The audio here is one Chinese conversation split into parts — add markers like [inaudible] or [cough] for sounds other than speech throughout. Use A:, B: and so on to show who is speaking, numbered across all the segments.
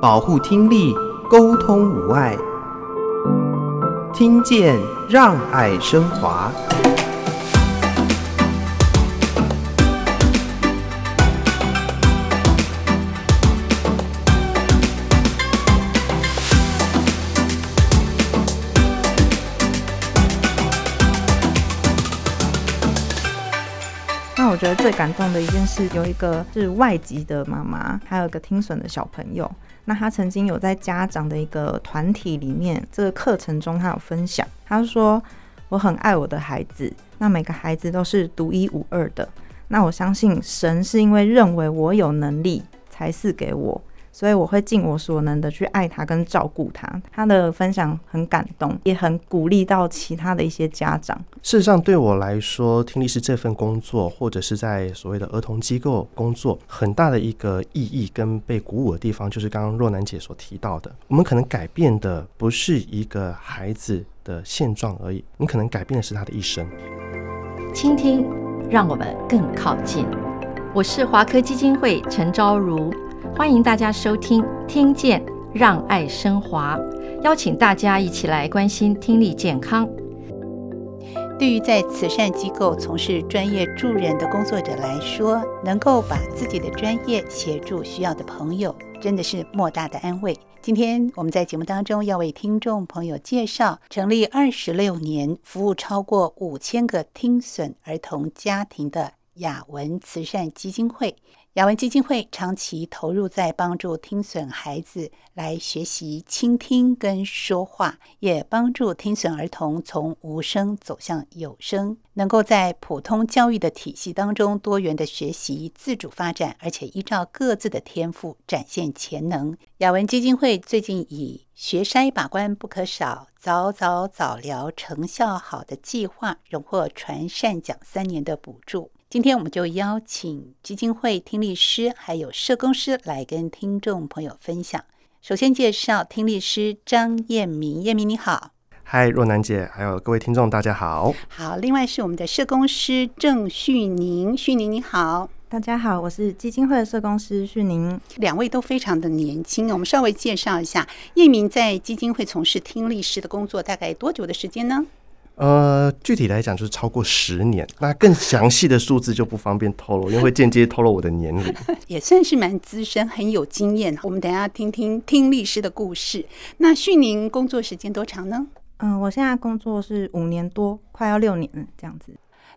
A: 保护听力，沟通无碍，听见让爱升
B: 华。觉得最感动的一件事，有一个是外籍的妈妈，还有一个听损的小朋友。那他曾经有在家长的一个团体里面，这个课程中，他有分享，他说：“我很爱我的孩子，那每个孩子都是独一无二的。那我相信神是因为认为我有能力，才赐给我。”所以我会尽我所能的去爱他跟照顾他。他的分享很感动，也很鼓励到其他的一些家长。
C: 事实上，对我来说，听力师这份工作，或者是在所谓的儿童机构工作，很大的一个意义跟被鼓舞的地方，就是刚刚若楠姐所提到的，我们可能改变的不是一个孩子的现状而已，你可能改变的是他的一生。
D: 倾听，让我们更靠近。我是华科基金会陈昭如。欢迎大家收听《听见让爱升华》，邀请大家一起来关心听力健康。
E: 对于在慈善机构从事专业助人的工作者来说，能够把自己的专业协助需要的朋友，真的是莫大的安慰。今天我们在节目当中要为听众朋友介绍成立二十六年、服务超过五千个听损儿童家庭的雅文慈善基金会。雅文基金会长期投入在帮助听损孩子来学习倾听跟说话，也帮助听损儿童从无声走向有声，能够在普通教育的体系当中多元的学习、自主发展，而且依照各自的天赋展现潜能。雅文基金会最近以“学筛把关不可少，早早早疗成效好”的计划，荣获传善奖三年的补助。今天我们就邀请基金会听力师还有社工师来跟听众朋友分享。首先介绍听力师张燕明，燕明你好。
C: 嗨，若楠姐，还有各位听众，大家好。
E: 好，另外是我们的社工师郑旭宁，旭宁你好。
B: 大家好，我是基金会的社工师旭宁。
E: 两位都非常的年轻，我们稍微介绍一下，叶明在基金会从事听力师的工作大概多久的时间呢？
C: 呃，具体来讲就是超过十年，那更详细的数字就不方便透露，因为会间接透露我的年龄。[laughs]
E: 也算是蛮资深，很有经验。我们等一下听听听律师的故事。那旭宁工作时间多长呢？
B: 嗯、呃，我现在工作是五年多，快要六年了，这样子。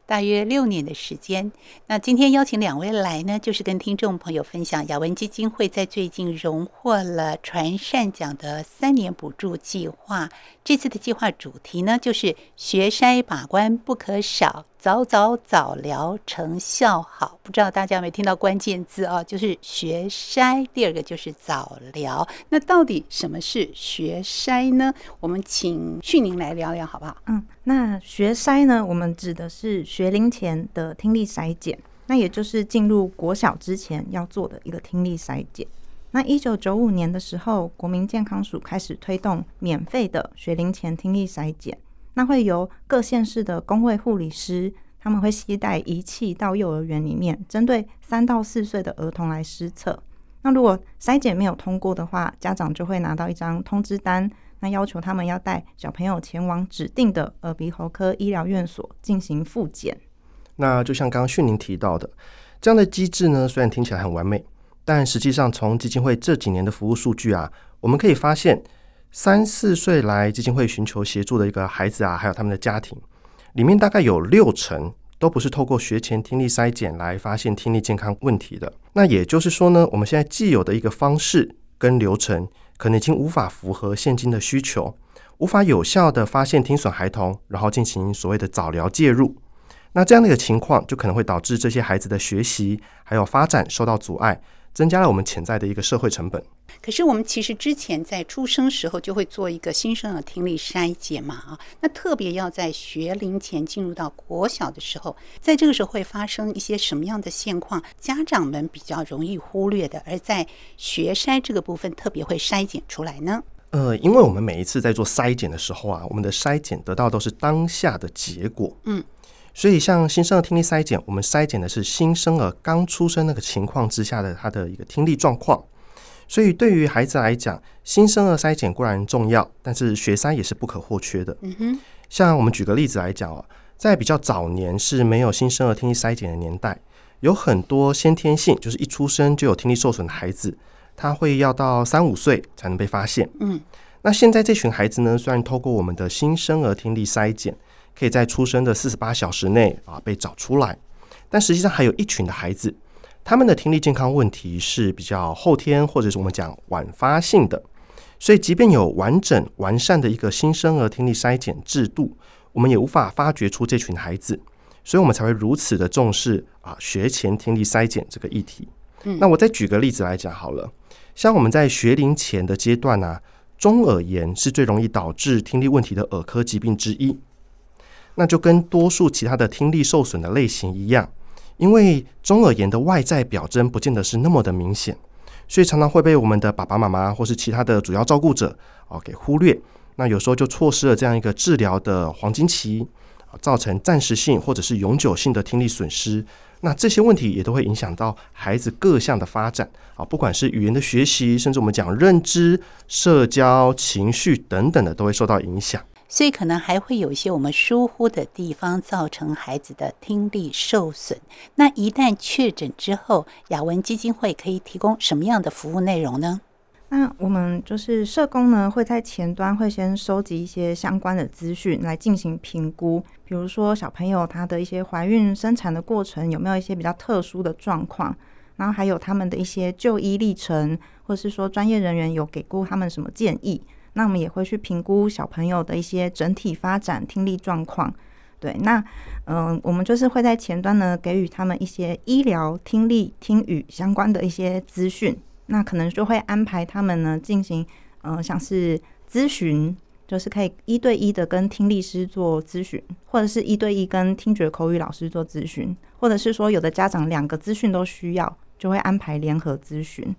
E: 大约六年的时间。那今天邀请两位来呢，就是跟听众朋友分享雅文基金会在最近荣获了传善奖的三年补助计划。这次的计划主题呢，就是学筛把关不可少。早早早疗成效好，不知道大家有没有听到关键字啊？就是学筛，第二个就是早疗。那到底什么是学筛呢？我们请旭宁来聊聊好不好？
B: 嗯，那学筛呢，我们指的是学龄前的听力筛检，那也就是进入国小之前要做的一个听力筛检。那一九九五年的时候，国民健康署开始推动免费的学龄前听力筛检。那会由各县市的公卫护理师，他们会携带仪器到幼儿园里面，针对三到四岁的儿童来施测。那如果筛检没有通过的话，家长就会拿到一张通知单，那要求他们要带小朋友前往指定的耳鼻喉科医疗院所进行复检。
C: 那就像刚刚旭宁提到的，这样的机制呢，虽然听起来很完美，但实际上从基金会这几年的服务数据啊，我们可以发现。三四岁来基金会寻求协助的一个孩子啊，还有他们的家庭，里面大概有六成都不是透过学前听力筛检来发现听力健康问题的。那也就是说呢，我们现在既有的一个方式跟流程，可能已经无法符合现今的需求，无法有效的发现听损孩童，然后进行所谓的早疗介入。那这样的一个情况，就可能会导致这些孩子的学习还有发展受到阻碍。增加了我们潜在的一个社会成本。
E: 可是我们其实之前在出生时候就会做一个新生儿听力筛检嘛啊，那特别要在学龄前进入到国小的时候，在这个时候会发生一些什么样的现况？家长们比较容易忽略的，而在学筛这个部分特别会筛检出来呢？
C: 呃，因为我们每一次在做筛检的时候啊，我们的筛检得到都是当下的结果。嗯。所以，像新生儿听力筛检，我们筛检的是新生儿刚出生那个情况之下的他的一个听力状况。所以对于孩子来讲，新生儿筛检固然重要，但是学筛也是不可或缺的。
E: 嗯哼，
C: 像我们举个例子来讲哦，在比较早年是没有新生儿听力筛检的年代，有很多先天性就是一出生就有听力受损的孩子，他会要到三五岁才能被发现。
E: 嗯，
C: 那现在这群孩子呢，虽然透过我们的新生儿听力筛检，可以在出生的四十八小时内啊被找出来，但实际上还有一群的孩子。他们的听力健康问题是比较后天，或者是我们讲晚发性的，所以即便有完整完善的一个新生儿听力筛检制度，我们也无法发掘出这群孩子，所以我们才会如此的重视啊学前听力筛检这个议题。嗯，那我再举个例子来讲好了，像我们在学龄前的阶段呢、啊，中耳炎是最容易导致听力问题的耳科疾病之一，那就跟多数其他的听力受损的类型一样。因为中耳炎的外在表征不见得是那么的明显，所以常常会被我们的爸爸妈妈或是其他的主要照顾者啊给忽略。那有时候就错失了这样一个治疗的黄金期，造成暂时性或者是永久性的听力损失。那这些问题也都会影响到孩子各项的发展啊，不管是语言的学习，甚至我们讲认知、社交、情绪等等的，都会受到影响。
E: 所以可能还会有一些我们疏忽的地方，造成孩子的听力受损。那一旦确诊之后，雅文基金会可以提供什么样的服务内容呢？
B: 那我们就是社工呢，会在前端会先收集一些相关的资讯来进行评估，比如说小朋友他的一些怀孕生产的过程有没有一些比较特殊的状况，然后还有他们的一些就医历程，或是说专业人员有给过他们什么建议。那我们也会去评估小朋友的一些整体发展听力状况，对，那嗯、我们就是会在前端呢给予他们一些医疗听力听语相关的一些资讯，那可能就会安排他们呢进行嗯、呃，像是咨询，就是可以一对一的跟听力师做咨询，或者是一对一跟听觉口语老师做咨询，或者是说有的家长两个资讯都需要，就会安排联合咨询。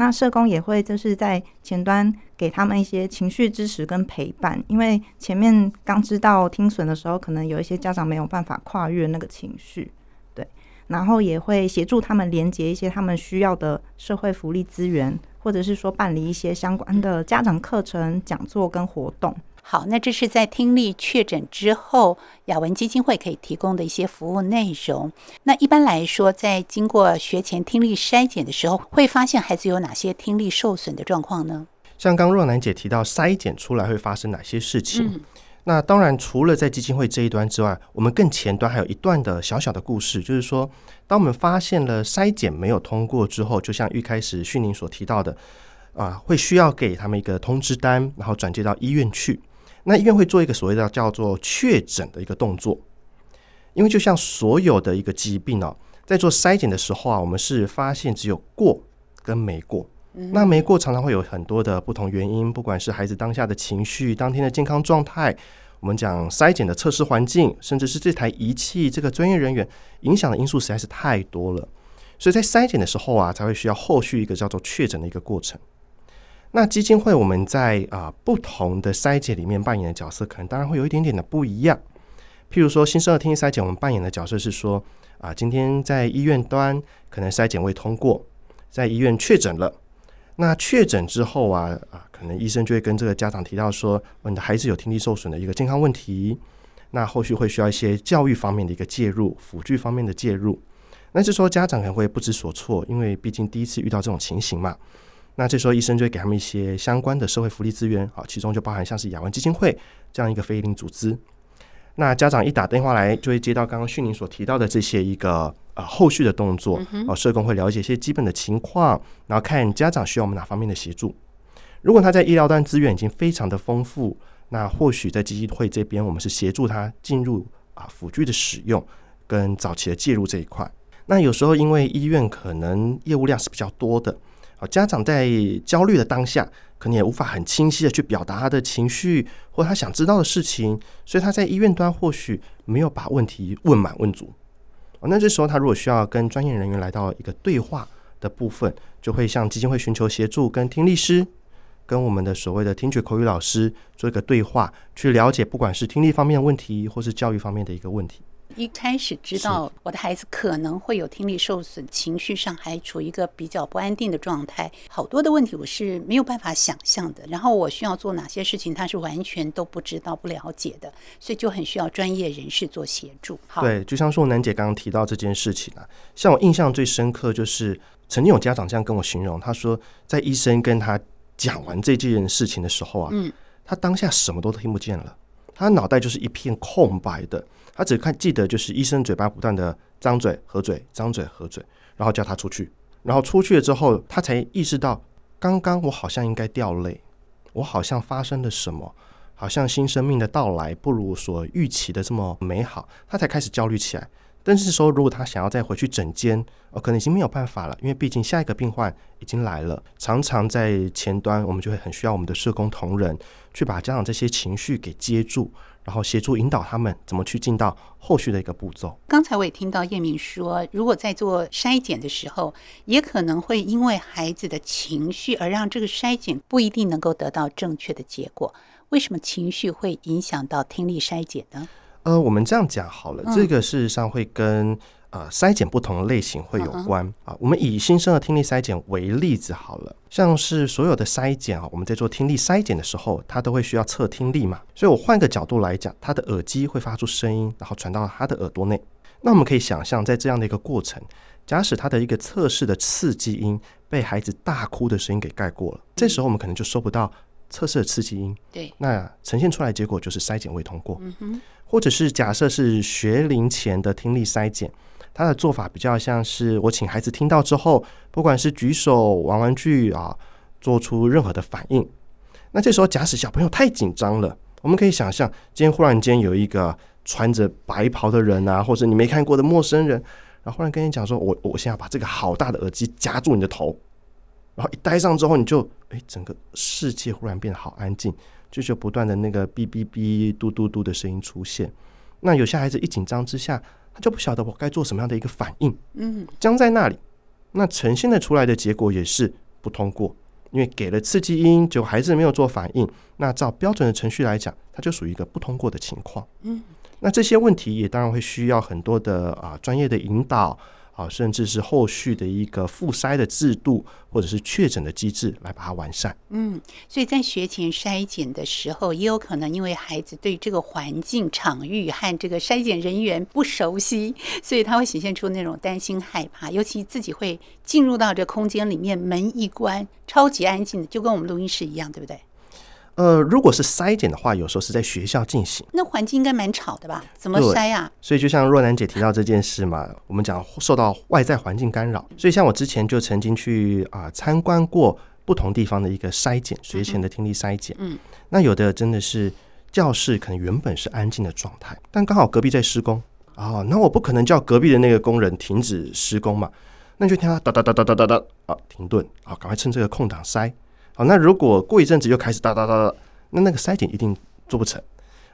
B: 那社工也会就是在前端给他们一些情绪支持跟陪伴，因为前面刚知道听损的时候，可能有一些家长没有办法跨越那个情绪，对，然后也会协助他们连接一些他们需要的社会福利资源，或者是说办理一些相关的家长课程、讲座跟活动。
E: 好，那这是在听力确诊之后，雅文基金会可以提供的一些服务内容。那一般来说，在经过学前听力筛检的时候，会发现孩子有哪些听力受损的状况呢？
C: 像刚若楠姐提到筛检出来会发生哪些事情？嗯、那当然，除了在基金会这一端之外，我们更前端还有一段的小小的故事，就是说，当我们发现了筛检没有通过之后，就像一开始训宁所提到的，啊，会需要给他们一个通知单，然后转接到医院去。那医院会做一个所谓的叫做确诊的一个动作，因为就像所有的一个疾病哦，在做筛检的时候啊，我们是发现只有过跟没过。那没过常常会有很多的不同原因，不管是孩子当下的情绪、当天的健康状态，我们讲筛检的测试环境，甚至是这台仪器这个专业人员影响的因素实在是太多了，所以在筛检的时候啊，才会需要后续一个叫做确诊的一个过程。那基金会我们在啊不同的筛检里面扮演的角色，可能当然会有一点点的不一样。譬如说新生儿听力筛检，我们扮演的角色是说啊，今天在医院端可能筛检未通过，在医院确诊了。那确诊之后啊啊，可能医生就会跟这个家长提到说，你的孩子有听力受损的一个健康问题，那后续会需要一些教育方面的一个介入，辅具方面的介入。那这时候家长可能会不知所措，因为毕竟第一次遇到这种情形嘛。那这时候医生就会给他们一些相关的社会福利资源，好，其中就包含像是雅文基金会这样一个非营利组织。那家长一打电话来，就会接到刚刚旭宁所提到的这些一个呃后续的动作，哦，社工会了解一些基本的情况，然后看家长需要我们哪方面的协助。如果他在医疗端资源已经非常的丰富，那或许在基金会这边，我们是协助他进入啊辅具的使用跟早期的介入这一块。那有时候因为医院可能业务量是比较多的。家长在焦虑的当下，可能也无法很清晰的去表达他的情绪或他想知道的事情，所以他在医院端或许没有把问题问满问足。哦，那这时候他如果需要跟专业人员来到一个对话的部分，就会向基金会寻求协助，跟听力师、跟我们的所谓的听觉口语老师做一个对话，去了解不管是听力方面的问题，或是教育方面的一个问题。
E: 一开始知道我的孩子可能会有听力受损，情绪上还处于一个比较不安定的状态，好多的问题我是没有办法想象的。然后我需要做哪些事情，他是完全都不知道、不了解的，所以就很需要专业人士做协助。好，
C: 对，就像说楠姐刚刚提到这件事情啊，像我印象最深刻就是曾经有家长这样跟我形容，他说在医生跟他讲完这件事情的时候啊，嗯，他当下什么都听不见了，他脑袋就是一片空白的。他只看记得就是医生嘴巴不断的张嘴合嘴张嘴合嘴，然后叫他出去，然后出去了之后，他才意识到刚刚我好像应该掉泪，我好像发生了什么，好像新生命的到来不如所预期的这么美好，他才开始焦虑起来。但是说如果他想要再回去诊间，哦，可能已经没有办法了，因为毕竟下一个病患已经来了。常常在前端，我们就会很需要我们的社工同仁去把家长这些情绪给接住。然后协助引导他们怎么去进到后续的一个步骤。
E: 刚才我也听到叶明说，如果在做筛检的时候，也可能会因为孩子的情绪而让这个筛检不一定能够得到正确的结果。为什么情绪会影响到听力筛检呢？
C: 呃，我们这样讲好了，这个事实上会跟。呃，筛检不同的类型会有关啊。我们以新生儿听力筛检为例子好了，像是所有的筛检啊，我们在做听力筛检的时候，它都会需要测听力嘛。所以我换个角度来讲，他的耳机会发出声音，然后传到他的耳朵内。那我们可以想象，在这样的一个过程，假使他的一个测试的刺激音被孩子大哭的声音给盖过了，这时候我们可能就收不到测试的刺激音。对，那呈现出来结果就是筛检未通过。嗯哼，或者是假设是学龄前的听力筛检。他的做法比较像是我请孩子听到之后，不管是举手、玩玩具啊，做出任何的反应。那这时候，假使小朋友太紧张了，我们可以想象，今天忽然间有一个穿着白袍的人啊，或者你没看过的陌生人，然后忽然跟你讲说：“我我现在把这个好大的耳机夹住你的头。”然后一戴上之后，你就哎，整个世界忽然变得好安静，就就不断的那个哔哔哔、嘟嘟嘟的声音出现。那有些孩子一紧张之下，他就不晓得我该做什么样的一个反应，嗯，僵在那里，那呈现的出来的结果也是不通过，因为给了刺激音，就孩子没有做反应，那照标准的程序来讲，它就属于一个不通过的情况，嗯，那这些问题也当然会需要很多的啊专业的引导。啊，甚至是后续的一个复筛的制度，或者是确诊的机制来把它完善。
E: 嗯，所以在学前筛检的时候，也有可能因为孩子对这个环境、场域和这个筛检人员不熟悉，所以他会显现出那种担心、害怕，尤其自己会进入到这空间里面，门一关，超级安静的，就跟我们录音室一样，对不对？
C: 呃，如果是筛检的话，有时候是在学校进行，
E: 那环境应该蛮吵的吧？怎么筛啊？
C: 所以就像若楠姐提到这件事嘛，我们讲受到外在环境干扰，所以像我之前就曾经去啊、呃、参观过不同地方的一个筛检，学前的听力筛检。嗯，那有的真的是教室可能原本是安静的状态，但刚好隔壁在施工啊、哦，那我不可能叫隔壁的那个工人停止施工嘛，那就听他哒哒哒哒哒哒哒啊，停顿啊，赶快趁这个空档筛。好，那如果过一阵子又开始哒哒哒哒，那那个筛检一定做不成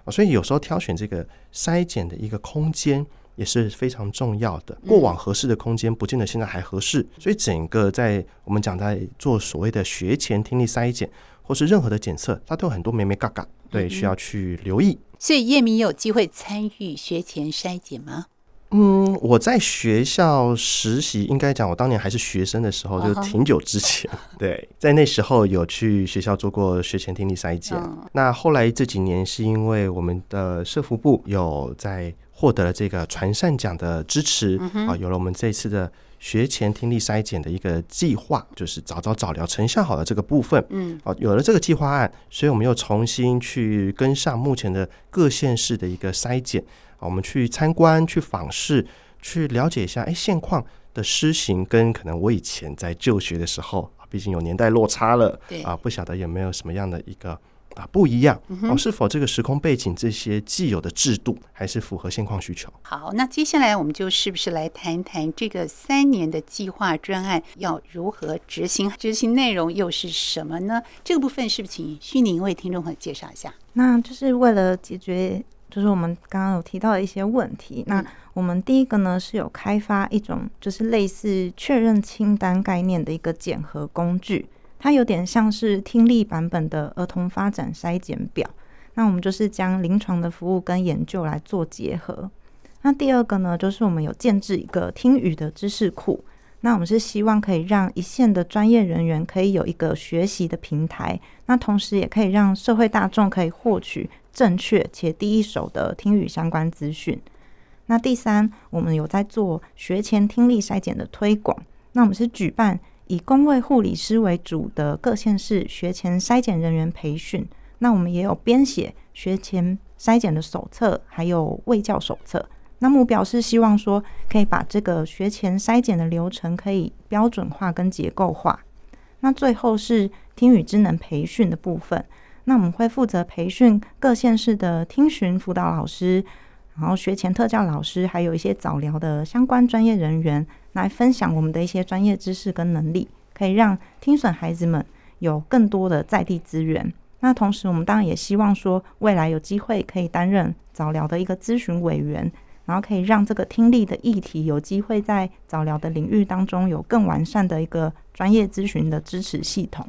C: 啊。所以有时候挑选这个筛检的一个空间也是非常重要的。过往合适的空间，不见得现在还合适。所以整个在我们讲在做所谓的学前听力筛检，或是任何的检测，它都有很多眉眉嘎嘎，对，需要去留意。
E: 所以叶明有机会参与学前筛检吗？
C: 嗯，我在学校实习，应该讲我当年还是学生的时候，就是挺久之前。[laughs] 对，在那时候有去学校做过学前听力筛检。那后来这几年是因为我们的社福部有在获得了这个传善奖的支持啊，有了我们这次的学前听力筛检的一个计划，就是早早早疗成效好的这个部分。嗯，哦，有了这个计划案，所以我们又重新去跟上目前的各县市的一个筛检。我们去参观、去访视、去了解一下，哎，现况的施行跟可能我以前在就学的时候，毕竟有年代落差了，对啊，不晓得有没有什么样的一个啊不一样，嗯、哦，是否这个时空背景这些既有的制度还是符合现况需求？
E: 好，那接下来我们就是不是来谈谈这个三年的计划专案要如何执行？执行内容又是什么呢？这个部分是不是请旭宁为听众朋友介绍一下？
B: 那就是为了解决。就是我们刚刚有提到的一些问题。那我们第一个呢，是有开发一种就是类似确认清单概念的一个检核工具，它有点像是听力版本的儿童发展筛检表。那我们就是将临床的服务跟研究来做结合。那第二个呢，就是我们有建置一个听语的知识库。那我们是希望可以让一线的专业人员可以有一个学习的平台，那同时也可以让社会大众可以获取正确且第一手的听语相关资讯。那第三，我们有在做学前听力筛检的推广。那我们是举办以公卫护理师为主的各县市学前筛检人员培训。那我们也有编写学前筛检的手册，还有卫教手册。那目标是希望说，可以把这个学前筛检的流程可以标准化跟结构化。那最后是听语智能培训的部分。那我们会负责培训各县市的听询辅导老师，然后学前特教老师，还有一些早疗的相关专业人员，来分享我们的一些专业知识跟能力，可以让听损孩子们有更多的在地资源。那同时，我们当然也希望说，未来有机会可以担任早疗的一个咨询委员。然后可以让这个听力的议题有机会在早疗的领域当中有更完善的一个专业咨询的支持系统。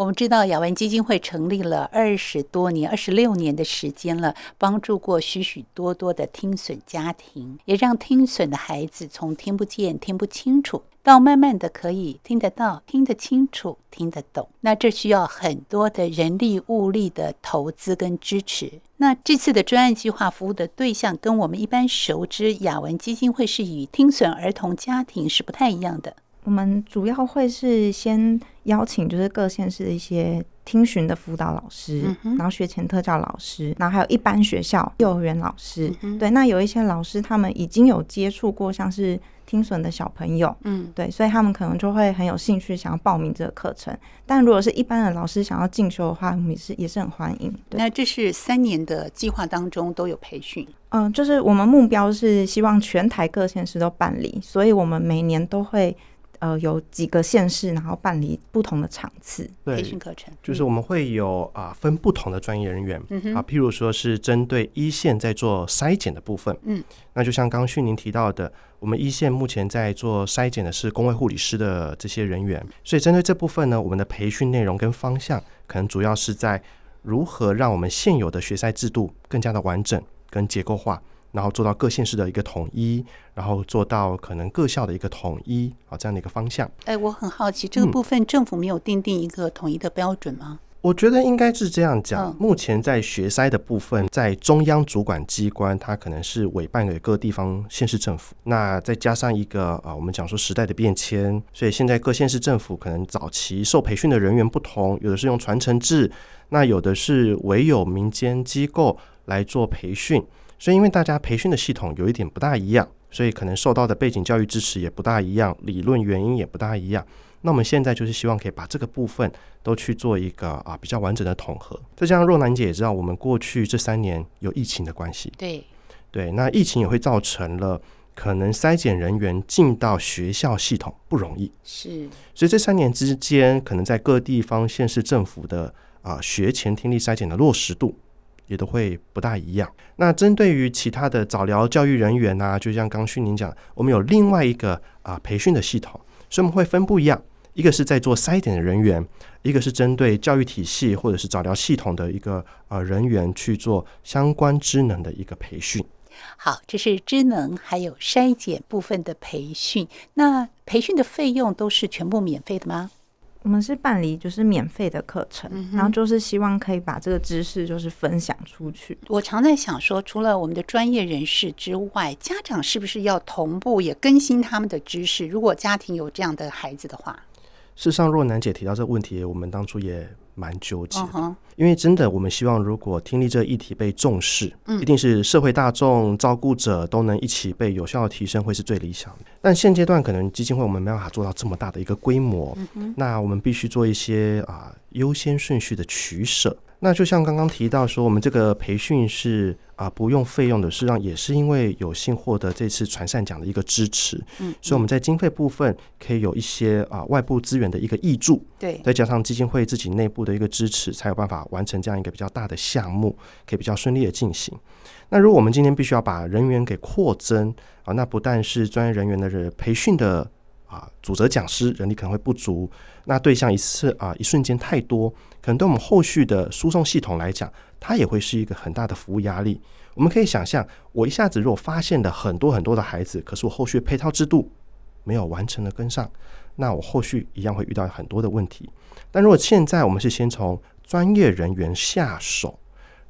E: 我们知道雅文基金会成立了二十多年、二十六年的时间了，帮助过许许多多的听损家庭，也让听损的孩子从听不见、听不清楚，到慢慢的可以听得到、听得清楚、听得懂。那这需要很多的人力物力的投资跟支持。那这次的专案计划服务的对象，跟我们一般熟知雅文基金会是与听损儿童家庭是不太一样的。
B: 我们主要会是先邀请，就是各县市的一些听询的辅导老师，嗯、然后学前特教老师，然后还有一般学校幼儿园老师。嗯、对，那有一些老师他们已经有接触过，像是听损的小朋友，嗯，对，所以他们可能就会很有兴趣想要报名这个课程。但如果是一般的老师想要进修的话，我们也是也是很欢迎。对，
E: 那这是三年的计划当中都有培训。
B: 嗯，就是我们目标是希望全台各县市都办理，所以我们每年都会。呃，有几个县市，然后办理不同的场次。
E: 培训课程，
C: 就是我们会有啊分不同的专业人员、嗯、啊，譬如说是针对一线在做筛检的部分，嗯，那就像刚刚旭宁提到的，我们一线目前在做筛检的是公卫护理师的这些人员，所以针对这部分呢，我们的培训内容跟方向可能主要是在如何让我们现有的学筛制度更加的完整跟结构化。然后做到各县市的一个统一，然后做到可能各校的一个统一，啊，这样的一个方向。
E: 哎，我很好奇，这个部分政府没有定定一个统一的标准吗？嗯，
C: 我觉得应该是这样讲。目前在学筛的部分，在中央主管机关，它可能是委办给各地方县市政府。那再加上一个啊，我们讲说时代的变迁，所以现在各县市政府可能早期受培训的人员不同，有的是用传承制，那有的是唯有民间机构来做培训。所以，因为大家培训的系统有一点不大一样，所以可能受到的背景教育支持也不大一样，理论原因也不大一样。那我们现在就是希望可以把这个部分都去做一个啊比较完整的统合。再加上若楠姐也知道，我们过去这三年有疫情的关系，
E: 对
C: 对，那疫情也会造成了可能筛检人员进到学校系统不容易，
E: 是。
C: 所以这三年之间，可能在各地方县市政府的啊学前听力筛检的落实度。也都会不大一样。那针对于其他的早疗教育人员呢、就像刚旭宁讲，我们有另外一个啊培训的系统，所以我们会分不一样。一个是在做筛检的人员，一个是针对教育体系或者是早疗系统的一个呃人员去做相关知能的一个培训。
E: 好，这是知能还有筛检部分的培训。那培训的费用都是全部免费的吗？
B: 我们是办理就是免费的课程，嗯、然后就是希望可以把这个知识就是分享出去。
E: 我常在想说，除了我们的专业人士之外，家长是不是要同步也更新他们的知识？如果家庭有这样的孩子的话，
C: 事实上，若楠姐提到这个问题，我们当初也。蛮纠结的，因为真的，我们希望如果听力这个议题被重视，一定是社会大众、照顾者都能一起被有效的提升，会是最理想的。但现阶段可能基金会我们没办法做到这么大的一个规模，那我们必须做一些啊优先顺序的取舍。那就像刚刚提到说，我们这个培训是啊不用费用的，实际上也是因为有幸获得这次传善奖的一个支持，嗯，所以我们在经费部分可以有一些啊外部资源的一个益助，对，再加上基金会自己内部的一个支持，才有办法完成这样一个比较大的项目，可以比较顺利的进行。那如果我们今天必须要把人员给扩增啊，那不但是专业人员的人培训的啊，主责讲师人力可能会不足，那对象一次啊一瞬间太多，可能对我们后续的输送系统来讲，它也会是一个很大的服务压力。我们可以想象，我一下子如果发现了很多很多的孩子，可是我后续配套制度没有完成的跟上，那我后续一样会遇到很多的问题。但如果现在我们是先从专业人员下手。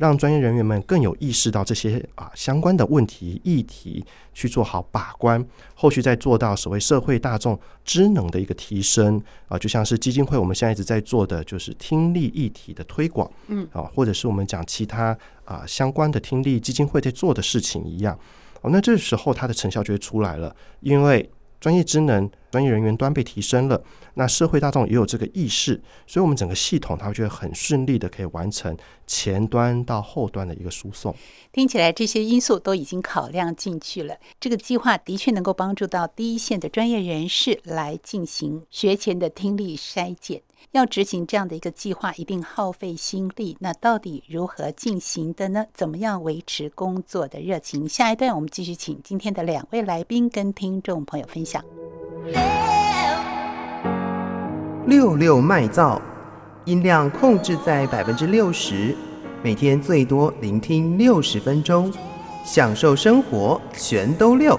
C: 让专业人员们更有意识到这些啊相关的问题议题，去做好把关，后续再做到所谓社会大众知能的一个提升啊，就像是基金会我们现在一直在做的就是听力议题的推广，嗯啊，或者是我们讲其他啊相关的听力基金会在做的事情一样，哦，那这时候它的成效就会出来了，因为。专业职能、专业人员端被提升了，那社会大众也有这个意识，所以我们整个系统它就会很顺利的可以完成前端到后端的一个输送。
E: 听起来这些因素都已经考量进去了，这个计划的确能够帮助到第一线的专业人士来进行学前的听力筛检。要执行这样的一个计划，一定耗费心力。那到底如何进行的呢？怎么样维持工作的热情？下一段我们继续请今天的两位来宾跟听众朋友分享。
A: 六六麦噪，音量控制在百分之六十，每天最多聆听六十分钟，享受生活全都六。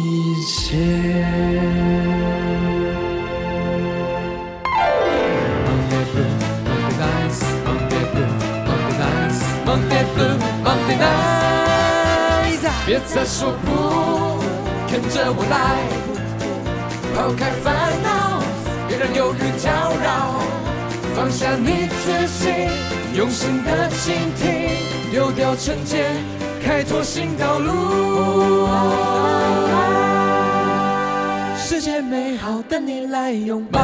F: 别再说不，跟着我来，抛开烦恼，别让忧郁搅扰，放下你自己，用心的倾听，丢掉成见，开拓新道路。世界美好，等你来拥抱。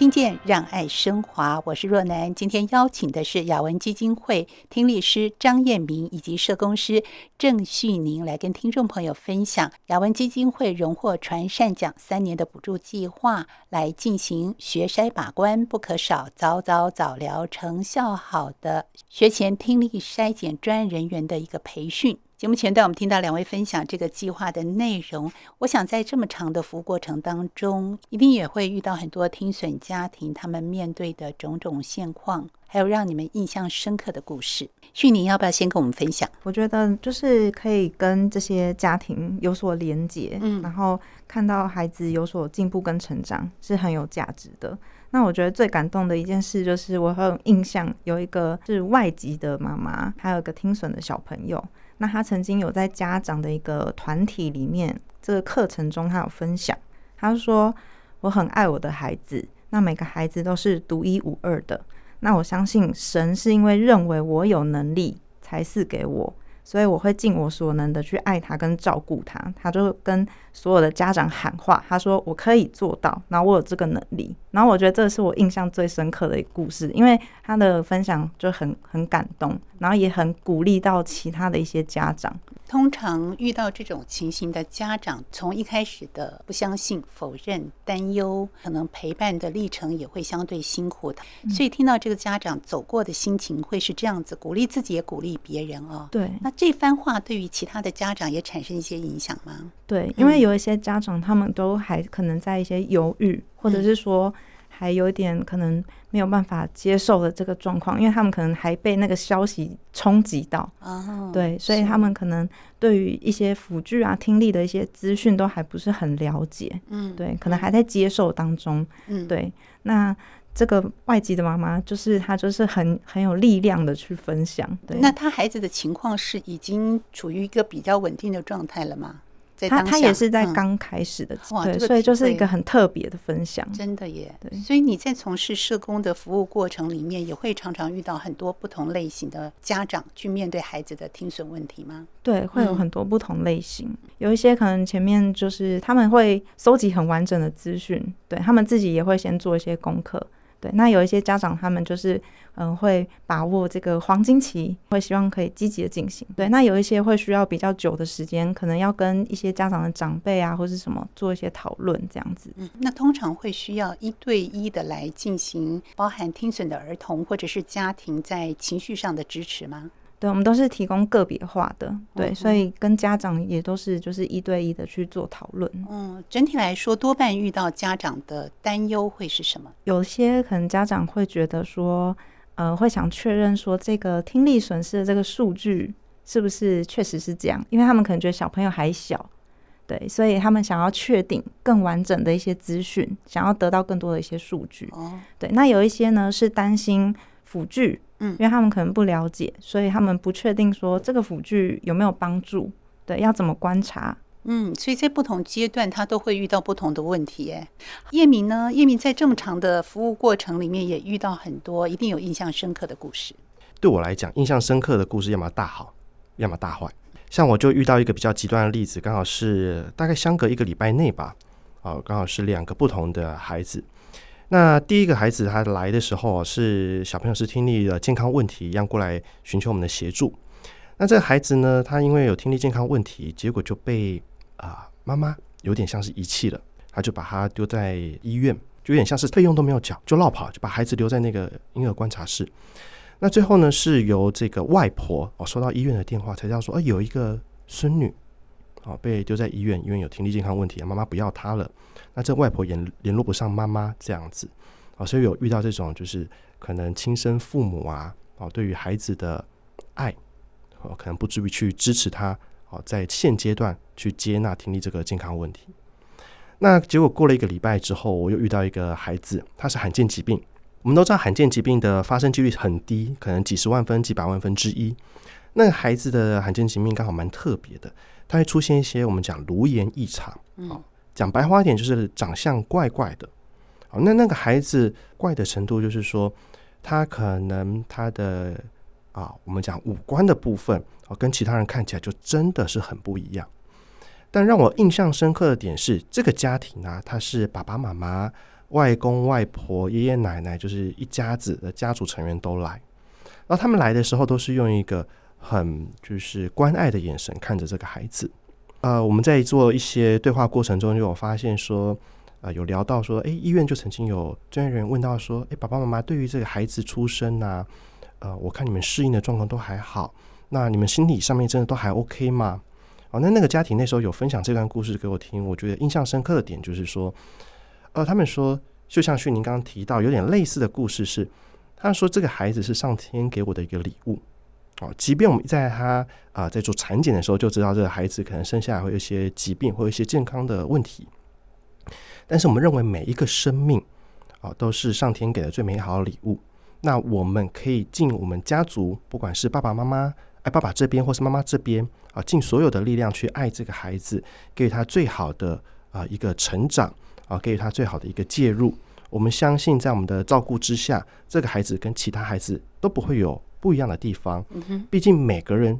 E: 听见让爱升华，我是若楠。今天邀请的是雅文基金会听力师张燕明以及社工师郑旭宁来跟听众朋友分享雅文基金会荣获传善奖三年的补助计划，来进行学筛把关不可少，早早早疗，成效好的学前听力筛检专人员的一个培训。节目前段，我们听到两位分享这个计划的内容。我想在这么长的服务过程当中，一定也会遇到很多听损家庭他们面对的种种现况，还有让你们印象深刻的故事。旭宁要不要先跟我们分享？
B: 我觉得就是可以跟这些家庭有所连结，嗯，然后看到孩子有所进步跟成长是很有价值的。那我觉得最感动的一件事就是，我很有印象有一个是外籍的妈妈，还有一个听损的小朋友。那他曾经有在家长的一个团体里面，这个课程中，他有分享，他说：“我很爱我的孩子，那每个孩子都是独一无二的。那我相信神是因为认为我有能力才赐给我。”所以我会尽我所能的去爱他跟照顾他，他就跟所有的家长喊话，他说我可以做到，然后我有这个能力，然后我觉得这是我印象最深刻的一个故事，因为他的分享就很很感动，然后也很鼓励到其他的一些家长。
E: 通常遇到这种情形的家长，从一开始的不相信、否认、担忧，可能陪伴的历程也会相对辛苦的。所以听到这个家长走过的心情会是这样子，鼓励自己也鼓励别人哦。
B: 对，
E: 那这番话对于其他的家长也产生一些影响吗？
B: 对，因为有一些家长他们都还可能在一些犹豫，或者是说还有一点可能没有办法接受的这个状况，因为他们可能还被那个消息冲击到，
E: 哦，
B: 对，所以他们可能对于一些辅具啊、听力的一些资讯都还不是很了解，
E: 嗯，
B: 对，可能还在接受当中，
E: 嗯，
B: 对，那。这个外籍的妈妈，就是她，就是很很有力量的去分享。对，
E: 那她孩子的情况是已经处于一个比较稳定的状态了吗？在当下
B: 她她也是在刚开始的，
E: 嗯、
B: 对，
E: 这个、
B: 所以就是一个很特别的分享。
E: 真的耶，
B: 对。
E: 所以你在从事社工的服务过程里面，也会常常遇到很多不同类型的家长去面对孩子的听损问题吗？
B: 对，会有很多不同类型，嗯、有一些可能前面就是他们会搜集很完整的资讯，对他们自己也会先做一些功课。对，那有一些家长，他们就是嗯，会把握这个黄金期，会希望可以积极的进行。对，那有一些会需要比较久的时间，可能要跟一些家长的长辈啊，或是什么做一些讨论，这样子。
E: 嗯，那通常会需要一对一的来进行，包含听损的儿童或者是家庭在情绪上的支持吗？
B: 对，我们都是提供个别化的，对，嗯、所以跟家长也都是就是一对一的去做讨论。
E: 嗯，整体来说，多半遇到家长的担忧会是什么？
B: 有些可能家长会觉得说，呃，会想确认说这个听力损失的这个数据是不是确实是这样，因为他们可能觉得小朋友还小，对，所以他们想要确定更完整的一些资讯，想要得到更多的一些数据。
E: 哦，
B: 对，那有一些呢是担心辅具。嗯，因为他们可能不了解，所以他们不确定说这个辅具有没有帮助，对，要怎么观察？
E: 嗯，所以在不同阶段，他都会遇到不同的问题。哎，叶明呢？叶明在这么长的服务过程里面，也遇到很多一定有印象深刻的故事。
C: 对我来讲，印象深刻的故事要么大好，要么大坏。像我就遇到一个比较极端的例子，刚好是大概相隔一个礼拜内吧，哦，刚好是两个不同的孩子。那第一个孩子他来的时候是小朋友是听力的健康问题，一样过来寻求我们的协助。那这个孩子呢，他因为有听力健康问题，结果就被啊妈妈有点像是遗弃了，他就把他丢在医院，就有点像是费用都没有缴就落跑，就把孩子留在那个婴儿观察室。那最后呢，是由这个外婆哦收到医院的电话，才知道说，哎，有一个孙女哦被丢在医院，因为有听力健康问题，妈妈不要她了。那这外婆也联络不上妈妈这样子啊，所以有遇到这种就是可能亲生父母啊，哦，对于孩子的爱，哦，可能不至于去支持他哦，在现阶段去接纳听力这个健康问题。那结果过了一个礼拜之后，我又遇到一个孩子，他是罕见疾病。我们都知道罕见疾病的发生几率很低，可能几十万分、几百万分之一。那个孩子的罕见疾病刚好蛮特别的，它会出现一些我们讲颅颜异常，嗯。讲白话一点，就是长相怪怪的。好，那那个孩子怪的程度，就是说他可能他的啊，我们讲五官的部分，哦，跟其他人看起来就真的是很不一样。但让我印象深刻的点是，这个家庭啊，他是爸爸妈妈、外公外婆、爷爷奶奶，就是一家子的家族成员都来。然后他们来的时候，都是用一个很就是关爱的眼神看着这个孩子。呃，我们在做一些对话过程中，就有发现说，呃，有聊到说，诶，医院就曾经有专业人员问到说，诶，爸爸妈妈对于这个孩子出生啊，呃，我看你们适应的状况都还好，那你们心理上面真的都还 OK 吗？哦，那那个家庭那时候有分享这段故事给我听，我觉得印象深刻的点就是说，呃，他们说，就像旭宁刚刚提到，有点类似的故事是，他说这个孩子是上天给我的一个礼物。哦，即便我们在他啊、在做产检的时候就知道这个孩子可能生下来会有一些疾病，会有一些健康的问题，但是我们认为每一个生命啊、都是上天给的最美好的礼物。那我们可以尽我们家族，不管是爸爸妈妈爱爸爸这边或是妈妈这边啊，尽所有的力量去爱这个孩子，给予他最好的啊、一个成长啊，给予他最好的一个介入。我们相信，在我们的照顾之下，这个孩子跟其他孩子都不会有。不一样的地方，毕竟每个人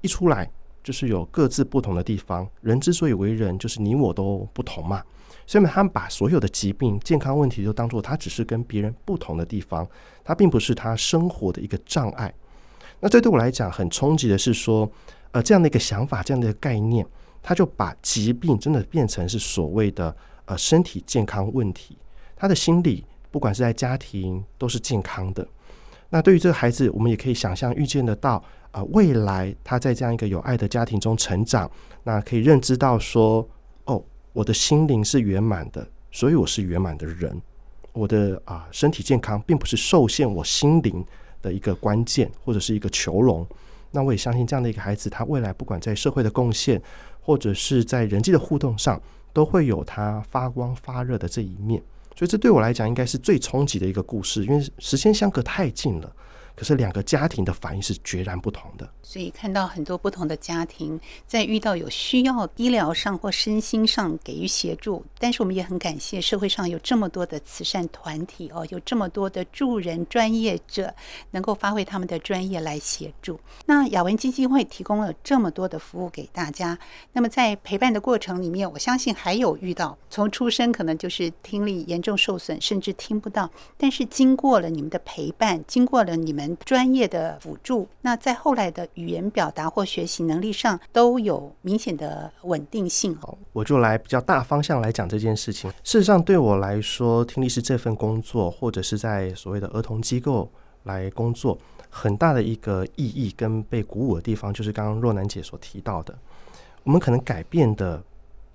C: 一出来就是有各自不同的地方。人之所以为人，就是你我都不同嘛。所以他们把所有的疾病、健康问题都当做他只是跟别人不同的地方，他并不是他生活的一个障碍。那这对我来讲很冲击的是说，呃，这样的一个想法，这样的一个概念，他就把疾病真的变成是所谓的呃身体健康问题。他的心理，不管是在家庭，都是健康的。那对于这个孩子，我们也可以想象预见得到，啊、未来他在这样一个有爱的家庭中成长，那可以认知到说，哦，我的心灵是圆满的，所以我是圆满的人，我的啊身体健康并不是受限我心灵的一个关键或者是一个囚笼。那我也相信这样的一个孩子，他未来不管在社会的贡献，或者是在人际的互动上，都会有他发光发热的这一面。所以这对我来讲，应该是最冲击的一个故事，因为时间相隔太近了。可是两个家庭的反应是截然不同的，
E: 所以看到很多不同的家庭在遇到有需要医疗上或身心上给予协助，但是我们也很感谢社会上有这么多的慈善团体哦，有这么多的助人专业者能够发挥他们的专业来协助。那雅文基金会提供了这么多的服务给大家，那么在陪伴的过程里面，我相信还有遇到从出生可能就是听力严重受损，甚至听不到，但是经过了你们的陪伴，经过了你们。专业的辅助，那在后来的语言表达或学习能力上都有明显的稳定性。
C: 好，我就来比较大方向来讲这件事情。事实上，对我来说，听力是这份工作，或者是在所谓的儿童机构来工作，很大的一个意义跟被鼓舞的地方，就是刚刚若楠姐所提到的，我们可能改变的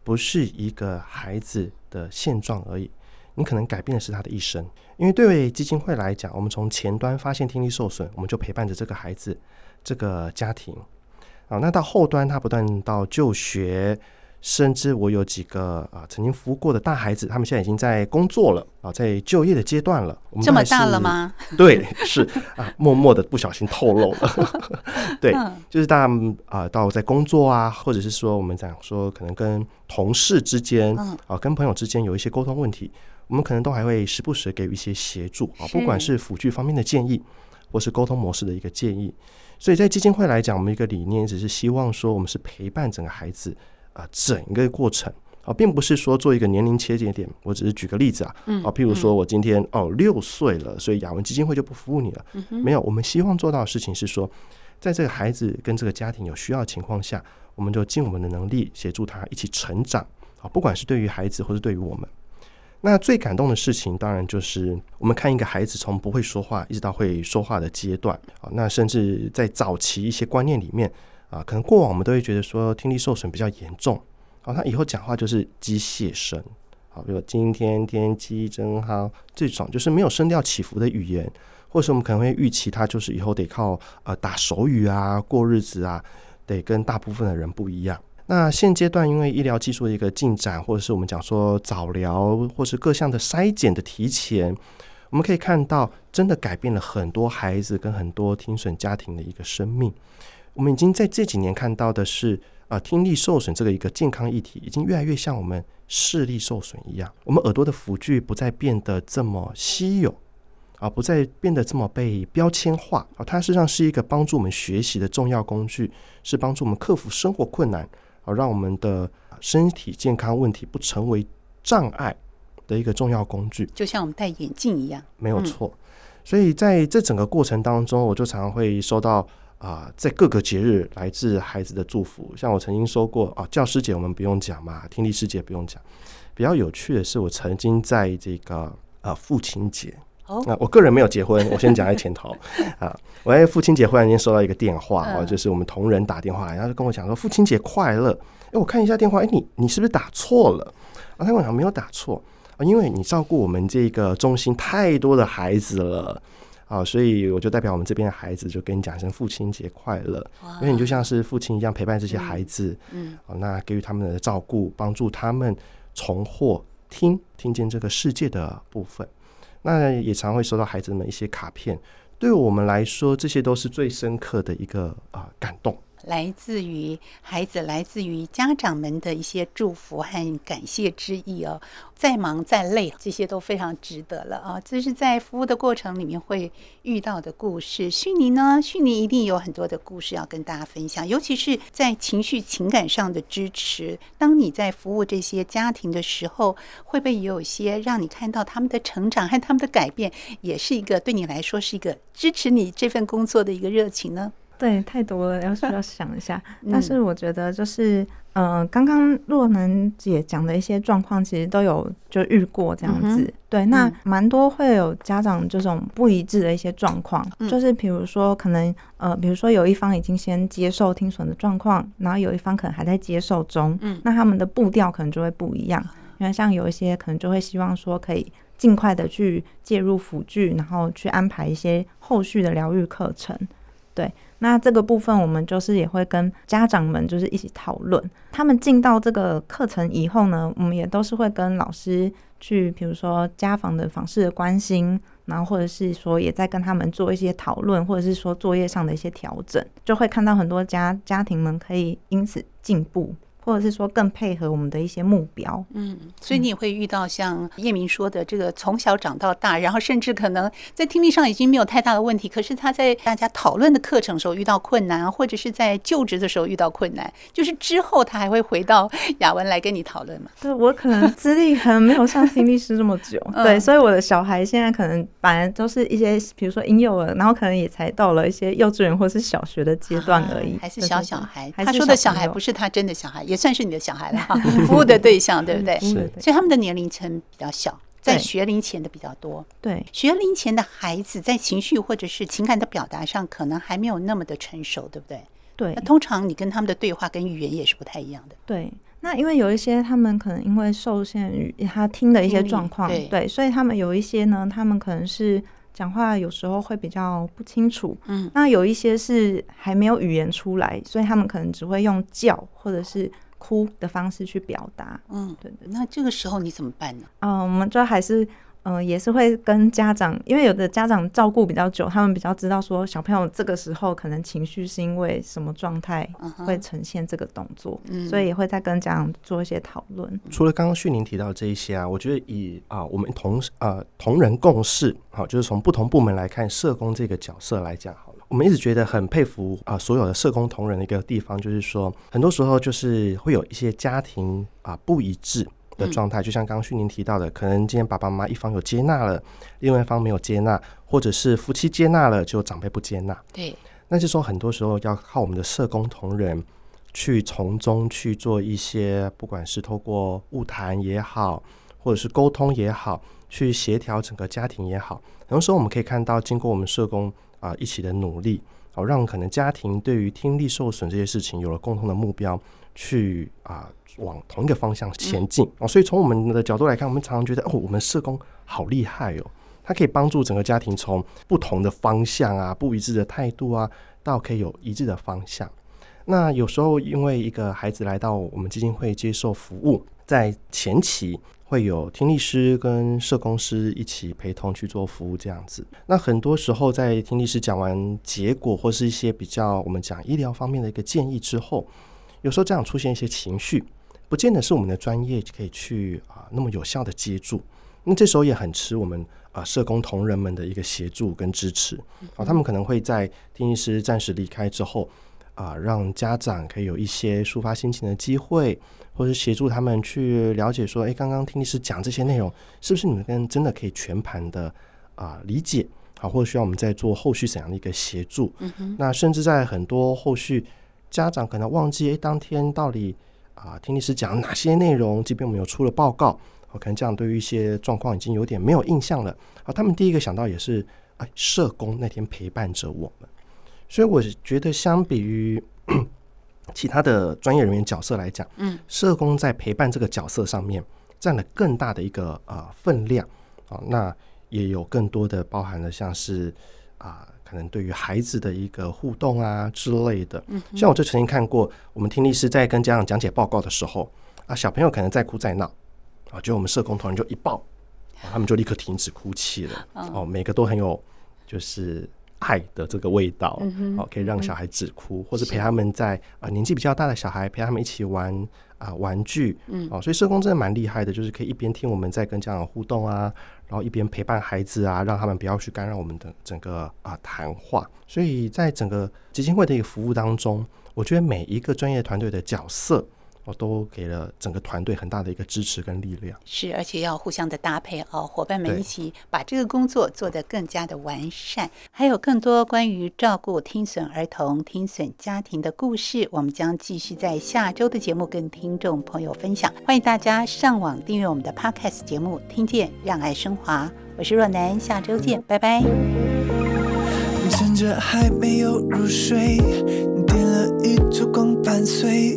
C: 不是一个孩子的现状而已。你可能改变的是他的一生，因为对基金会来讲，我们从前端发现听力受损，我们就陪伴着这个孩子、这个家庭。啊，那到后端，他不断到就学，甚至我有几个啊曾经服务过的大孩子，他们现在已经在工作了啊，在就业的阶段了。我们
E: 这么大了吗？
C: 对，是啊，默默的不小心透露了。[laughs] 对，就是大家啊，到在工作啊，或者是说我们讲说，可能跟同事之间啊，跟朋友之间有一些沟通问题。我们可能都还会时不时给予一些协助啊，不管是辅具方面的建议，或是沟通模式的一个建议。所以在基金会来讲，我们一个理念只是希望说，我们是陪伴整个孩子啊，整个过程啊，并不是说做一个年龄切节点。我只是举个例子啊，啊，譬如说我今天哦六岁了，所以雅文基金会就不服务你了。没有，我们希望做到的事情是说，在这个孩子跟这个家庭有需要的情况下，我们就尽我们的能力协助他一起成长啊，不管是对于孩子或是对于我们。那最感动的事情，当然就是我们看一个孩子从不会说话一直到会说话的阶段啊。那甚至在早期一些观念里面啊，可能过往我们都会觉得说听力受损比较严重啊，他以后讲话就是机械声啊，比如今天天气真好这种，就是没有声调起伏的语言，或者我们可能会预期他就是以后得靠呃打手语啊过日子啊，得跟大部分的人不一样。那现阶段，因为医疗技术的一个进展，或者是我们讲说早疗，或是各项的筛检的提前，我们可以看到，真的改变了很多孩子跟很多听损家庭的一个生命。我们已经在这几年看到的是，啊，听力受损这个一个健康议题，已经越来越像我们视力受损一样。我们耳朵的辅具不再变得这么稀有，啊，不再变得这么被标签化，啊，它实际上是一个帮助我们学习的重要工具，是帮助我们克服生活困难。好，让我们的身体健康问题不成为障碍的一个重要工具，
E: 就像我们戴眼镜一样，
C: 没有错。所以在这整个过程当中，我就常常会收到啊，在各个节日来自孩子的祝福。像我曾经说过啊，教师节我们不用讲嘛，听力师节不用讲。比较有趣的是，我曾经在这个啊父亲节。哦，那我个人没有结婚，[laughs] 我先讲在前头啊。我在父亲节忽然间收到一个电话，啊，就是我们同仁打电话来，然后就跟我讲说父亲节快乐。哎，我看一下电话，哎，你你是不是打错了？啊，他跟我讲没有打错啊，因为你照顾我们这个中心太多的孩子了啊，所以我就代表我们这边的孩子就跟你讲一声父亲节快乐。因为你就像是父亲一样陪伴这些孩子，嗯，啊，那给予他们的照顾，帮助他们重获听听见这个世界的部分。那也常会收到孩子们一些卡片，对我们来说，这些都是最深刻的一个啊感动。
E: 来自于孩子，来自于家长们的一些祝福和感谢之意哦。再忙再累，这些都非常值得了啊！这是在服务的过程里面会遇到的故事。旭妮呢？旭妮一定有很多的故事要跟大家分享，尤其是在情绪情感上的支持。当你在服务这些家庭的时候，会不会也有些让你看到他们的成长和他们的改变，也是一个对你来说是一个支持你这份工作的一个热情呢？
B: 对，太多了，要需要想一下。[laughs] 但是我觉得就是，嗯、呃，刚刚若能姐讲的一些状况，其实都有就遇过这样子。嗯、对，那蛮多会有家长这种不一致的一些状况，嗯、就是比如说可能呃，比如说有一方已经先接受听损的状况，然后有一方可能还在接受中，嗯，那他们的步调可能就会不一样。因为像有一些可能就会希望说可以尽快的去介入辅具，然后去安排一些后续的疗愈课程。对，那这个部分我们就是也会跟家长们就是一起讨论。他们进到这个课程以后呢，我们也都是会跟老师去，比如说家访的访视的关心，然后或者是说也在跟他们做一些讨论，或者是说作业上的一些调整，就会看到很多家家庭们可以因此进步。或者是说更配合我们的一些目标，
E: 嗯，所以你也会遇到像叶明说的这个从小长到大，然后甚至可能在听力上已经没有太大的问题，可是他在大家讨论的课程时候遇到困难，或者是在就职的时候遇到困难，就是之后他还会回到雅文来跟你讨论嘛？
B: 对，[laughs] 我可能资历可能没有像听力师这么久，对，所以我的小孩现在可能本来都是一些比如说婴幼儿，然后可能也才到了一些幼稚园或是小学的阶段而已，
E: 还是小小孩。他说的小孩不是他真的小孩，也。算是你的小孩了哈，[laughs] 服务的对象对不对？
C: 是，
E: 所以他们的年龄层比较小，在学龄前的比较多。
B: 对，
E: 学龄前的孩子在情绪或者是情感的表达上，可能还没有那么的成熟，对不对？
B: 对。
E: 那通常你跟他们的对话跟语言也是不太一样的。
B: 对。那因为有一些他们可能因为受限于他听的一些状况，对，对，所以他们有一些呢，他们可能是。讲话有时候会比较不清楚，嗯，那有一些是还没有语言出来，所以他们可能只会用叫或者是哭的方式去表达，
E: 嗯，对对。那这个时候你怎么办呢？
B: 嗯，我们就还是。嗯、呃，也是会跟家长，因为有的家长照顾比较久，他们比较知道说小朋友这个时候可能情绪是因为什么状态会呈现这个动作，嗯、所以也会再跟家长做一些讨论。
C: 除了刚刚旭宁提到这一些啊，我觉得以啊我们同啊同仁共事，好，就是从不同部门来看社工这个角色来讲好了，我们一直觉得很佩服啊所有的社工同仁的一个地方，就是说很多时候就是会有一些家庭啊不一致。的状态，就像刚刚旭宁提到的，可能今天爸爸妈妈一方有接纳了，另外一方没有接纳，或者是夫妻接纳了，就长辈不接纳。
E: 对，
C: 那就说很多时候要靠我们的社工同仁去从中去做一些，不管是透过物谈也好，或者是沟通也好，去协调整个家庭也好。很多时候我们可以看到，经过我们社工啊、呃、一起的努力，哦，让可能家庭对于听力受损这些事情有了共同的目标。去啊，往同一个方向前进哦，所以从我们的角度来看，我们常常觉得哦，我们社工好厉害哦，他可以帮助整个家庭从不同的方向啊、不一致的态度啊，到可以有一致的方向。那有时候因为一个孩子来到我们基金会接受服务，在前期会有听力师跟社工师一起陪同去做服务这样子。那很多时候在听力师讲完结果或是一些比较我们讲医疗方面的一个建议之后。有时候这样出现一些情绪，不见得是我们的专业可以去啊那么有效的接住。那这时候也很吃我们啊社工同仁们的一个协助跟支持啊，他们可能会在听力师暂时离开之后啊，让家长可以有一些抒发心情的机会，或者协助他们去了解说，哎，刚刚听律师讲这些内容，是不是你们跟真的可以全盘的啊理解好，或者需要我们再做后续怎样的一个协助？嗯那甚至在很多后续。家长可能忘记，哎，当天到底啊，听律师讲哪些内容？即便我们有出了报告，我可能这样对于一些状况已经有点没有印象了。啊，他们第一个想到也是，哎，社工那天陪伴着我们。所以我觉得，相比于 [coughs] 其他的专业人员角色来讲，嗯，社工在陪伴这个角色上面占了更大的一个啊分量啊，那也有更多的包含了像是啊。可能对于孩子的一个互动啊之类的，嗯像我就曾经看过，我们听力师在跟家长讲解报告的时候啊，小朋友可能在哭在闹啊，就我们社工同仁就一抱，他们就立刻停止哭泣了。哦，每个都很有就是爱的这个味道，哦，可以让小孩止哭，或者陪他们在啊年纪比较大的小孩陪他们一起玩啊玩具，嗯，哦，所以社工真的蛮厉害的，就是可以一边听我们在跟家长互动啊。然后一边陪伴孩子啊，让他们不要去干扰我们的整个啊谈话。所以在整个基金会的一个服务当中，我觉得每一个专业团队的角色。我都给了整个团队很大的一个支持跟力量，
E: 是，而且要互相的搭配哦，伙伴们一起把这个工作做得更加的完善。还有更多关于照顾听损儿童、听损家庭的故事，我们将继续在下周的节目跟听众朋友分享。欢迎大家上网订阅我们的 Podcast 节目，听见让爱升华。我是若楠，下周见，拜拜。趁着还没有入睡，点了一束光伴随。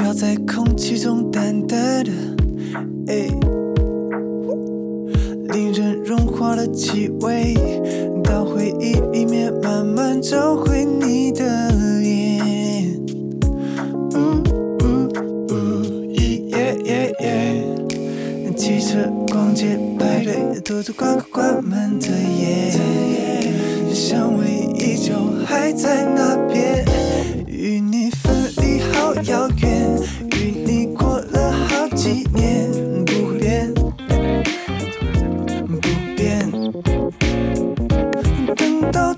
E: 飘在空气中淡淡的，哎，离
G: 了气味，到回忆里面慢慢找回你的脸。呜呜呜，耶耶耶！汽车、逛街、排队，独自关口关门的夜，香味依旧还在那边，与你分离好遥远，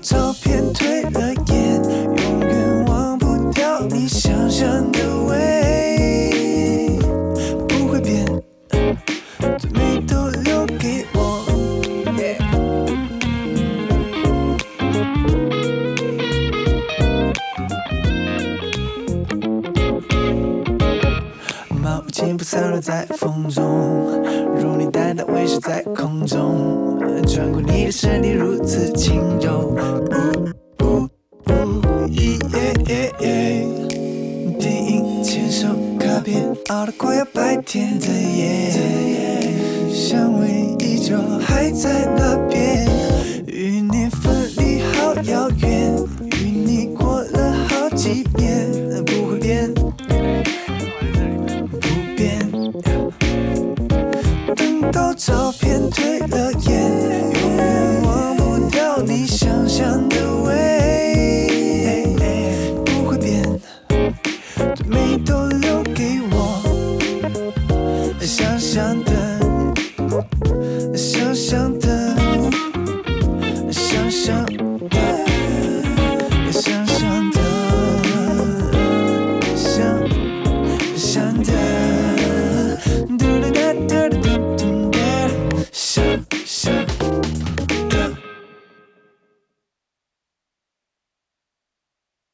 G: 照片退了颜，永远忘不掉你香香的味，不会变，最美都留给我。毛巾不散落在风中，如你淡淡微笑在空中，穿过你的身体如此轻柔。呜呜呜，耶耶耶！电影、牵手、卡片，熬得快要白天